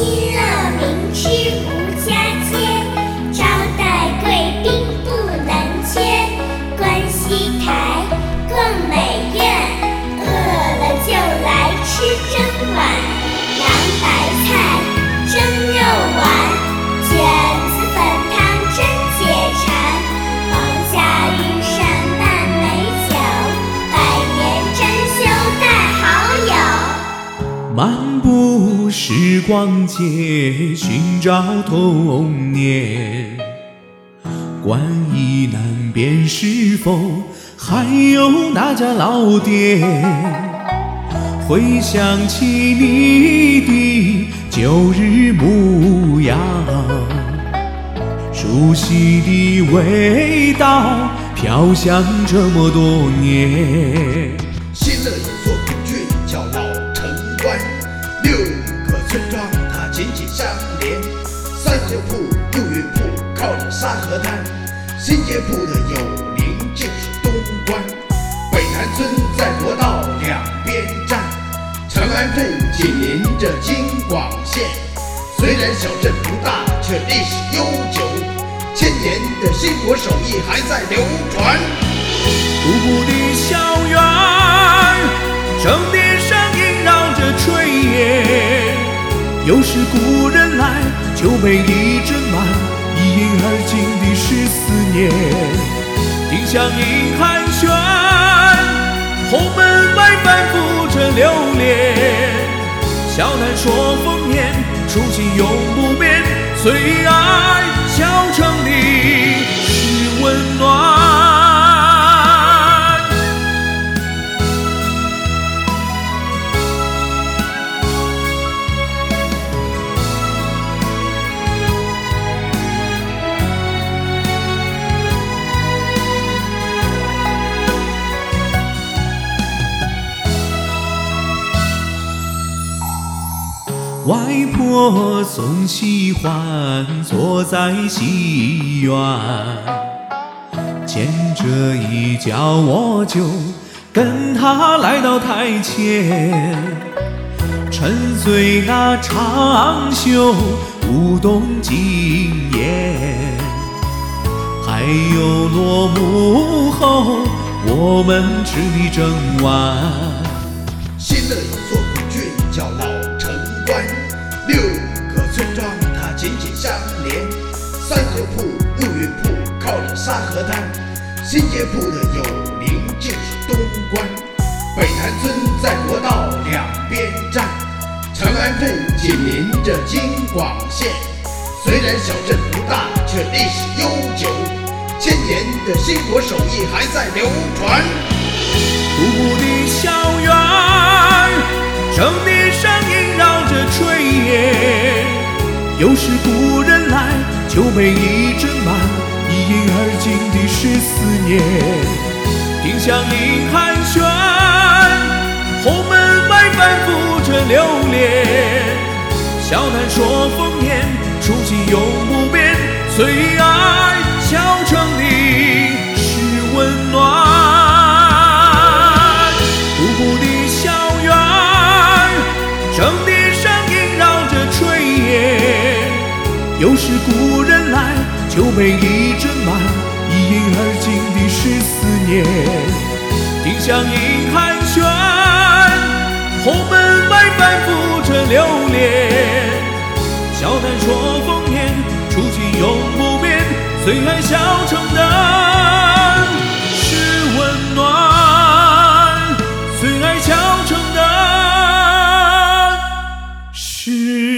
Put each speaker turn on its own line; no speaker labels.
心乐明吃
时光街，寻找童年。观一南边是否还有那家老店？回想起你的旧日模样，熟悉的味道飘香这么多年。
紧紧相连。三街铺、六运铺靠着沙河滩，新街铺的有邻就是东关。北潭村在国道两边站，长安镇紧邻着京广线。虽然小镇不大，却历史悠久，千年的新国手艺还在流传。
古朴的校园，酒杯里斟满，一饮而尽的是思念。丁香银寒暄，红门外反复着流连。笑谈说丰年，初心永不变，最爱小城外婆总喜欢坐在戏院，见着一角我就跟她来到台前，沉醉那长袖舞动惊艳，还有落幕后我们吃的整晚。
新乐有座紧紧相连。三河铺、六云铺靠着沙河滩，新街铺的有邻就是东关。北潭村在国道两边站，长安镇紧邻着京广线。虽然小镇不大，却历史悠久，千年的新国手艺还在流传。
古朴的校园，正殿有时故人来，就备一斟满，一饮而尽的是思念。丁香映寒暄，红门外反复着流连。笑谈说丰年，初心永不变，最爱小城的是温暖。故人来，酒杯已斟满，一饮而尽的是思念。丁香银寒暄，红门外，反复着留恋。笑谈说风年，初心永不变。最爱小城的是温暖，最爱小城的是。